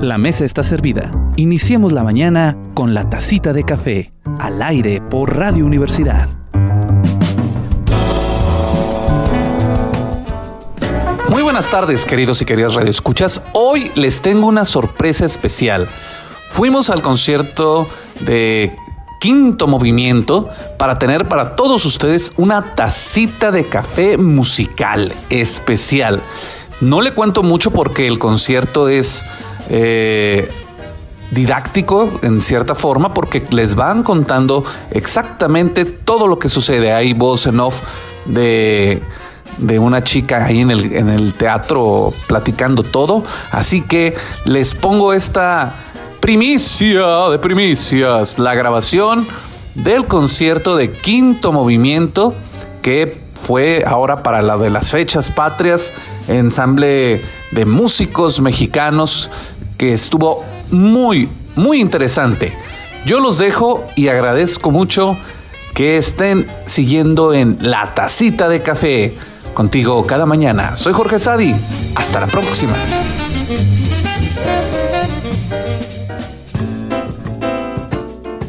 La mesa está servida. Iniciemos la mañana con la tacita de café, al aire por Radio Universidad. Muy buenas tardes, queridos y queridas radioescuchas. Hoy les tengo una sorpresa especial. Fuimos al concierto de Quinto Movimiento para tener para todos ustedes una tacita de café musical especial. No le cuento mucho porque el concierto es eh, didáctico en cierta forma porque les van contando exactamente todo lo que sucede. Hay voz en off de, de una chica ahí en el, en el teatro platicando todo. Así que les pongo esta primicia de primicias, la grabación del concierto de quinto movimiento que fue ahora para la de las fechas patrias, ensamble de músicos mexicanos que estuvo muy, muy interesante. Yo los dejo y agradezco mucho que estén siguiendo en La Tacita de Café contigo cada mañana. Soy Jorge Sadi. Hasta la próxima.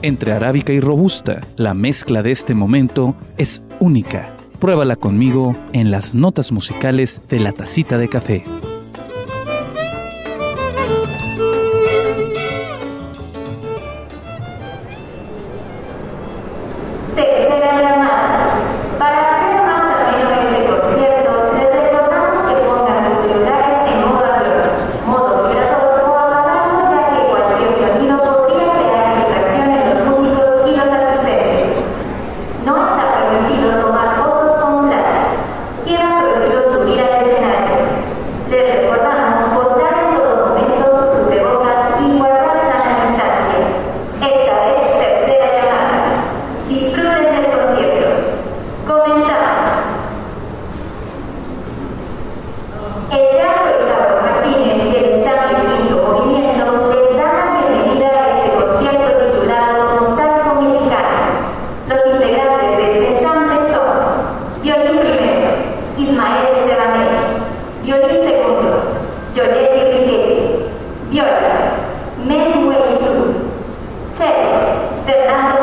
Entre arábica y robusta, la mezcla de este momento es única Pruébala conmigo en las notas musicales de la tacita de café. Incluye una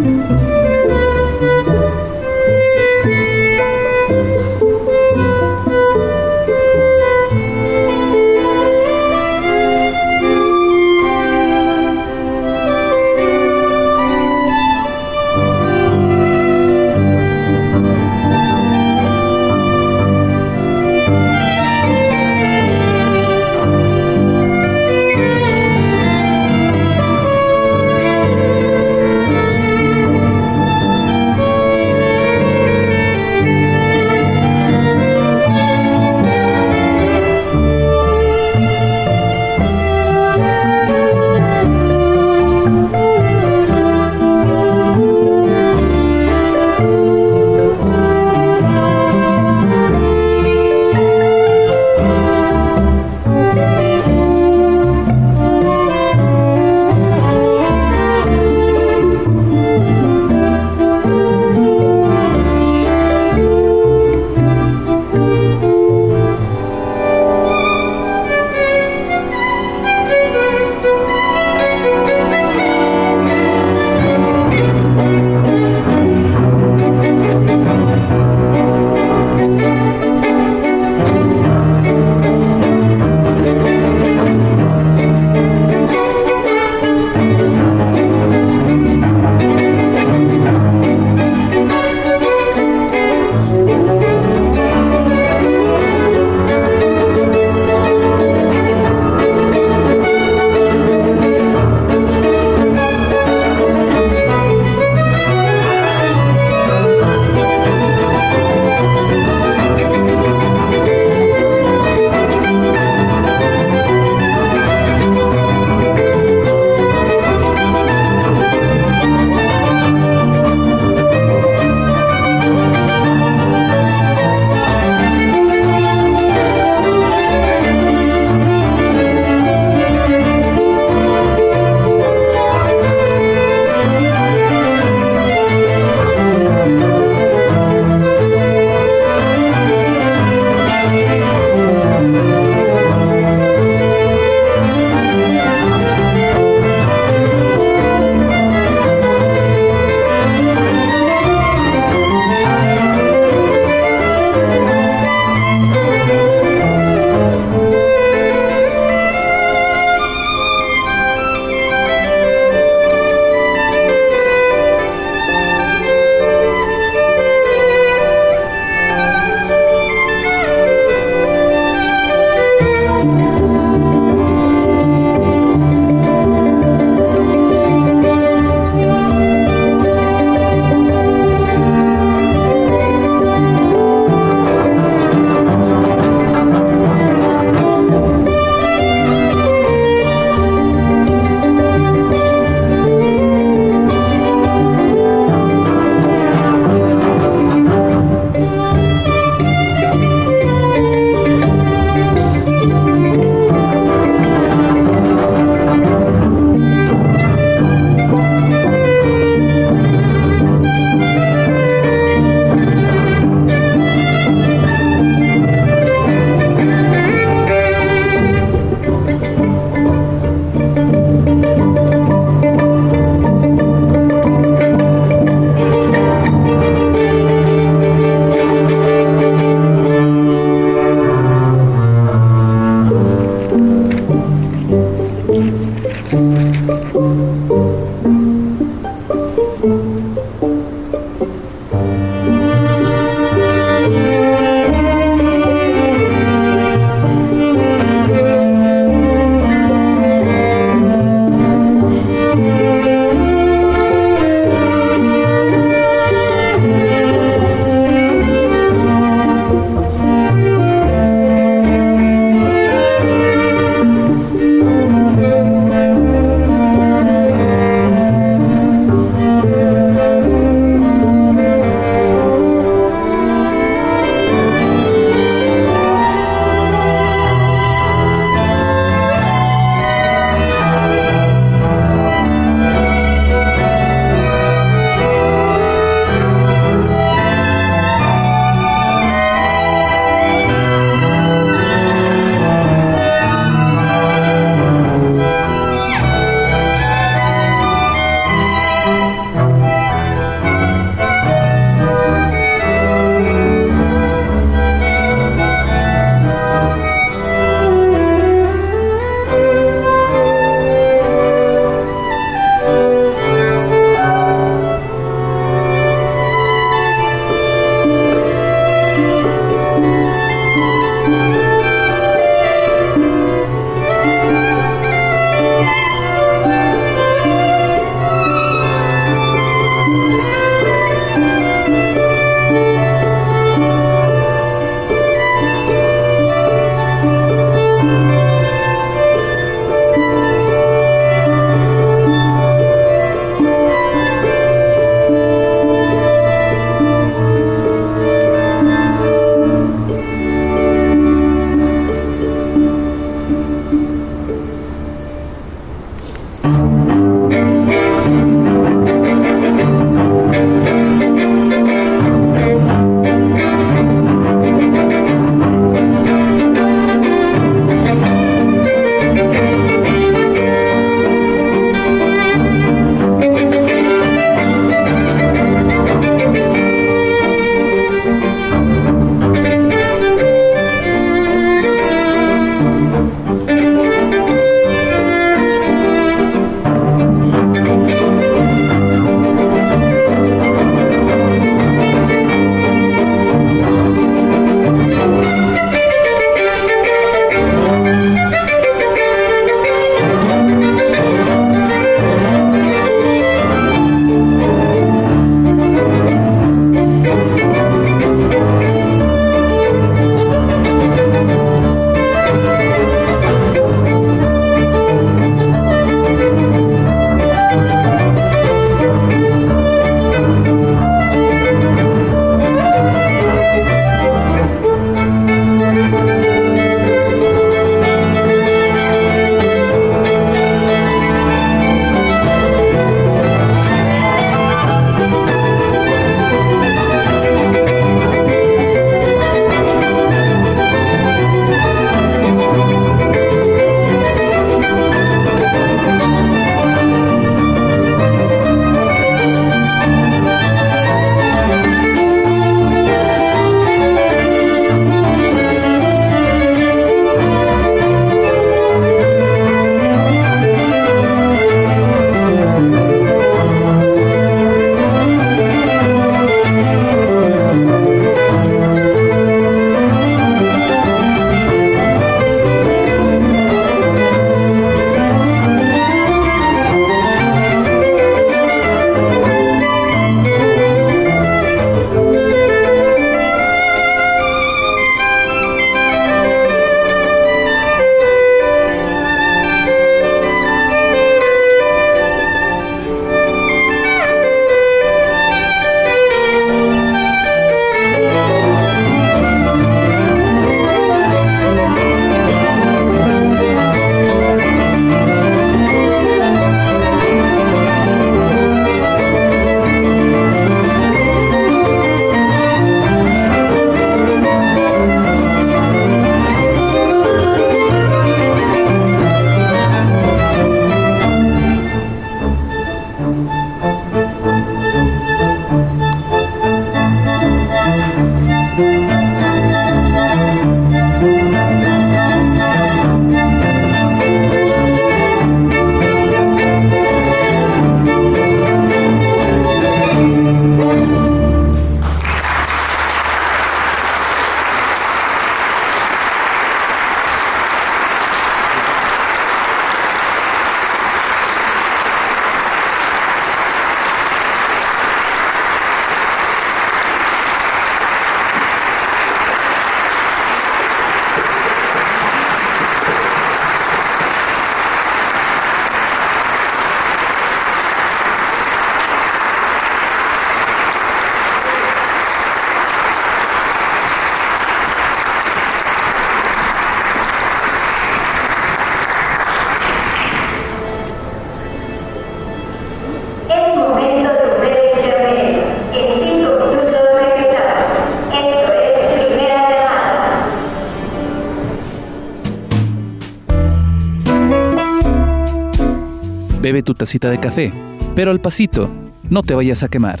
Bebe tu tacita de café, pero al pasito, no te vayas a quemar.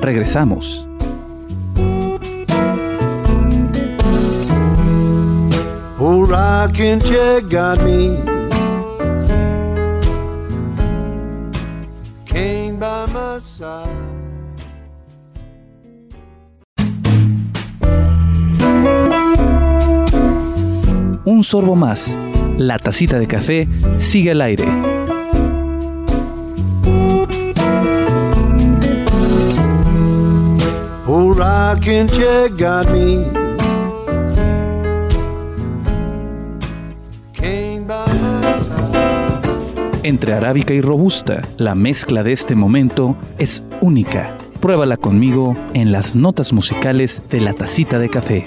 Regresamos. Un sorbo más. La tacita de café sigue al aire. Entre arábica y robusta, la mezcla de este momento es única. Pruébala conmigo en las notas musicales de la tacita de café.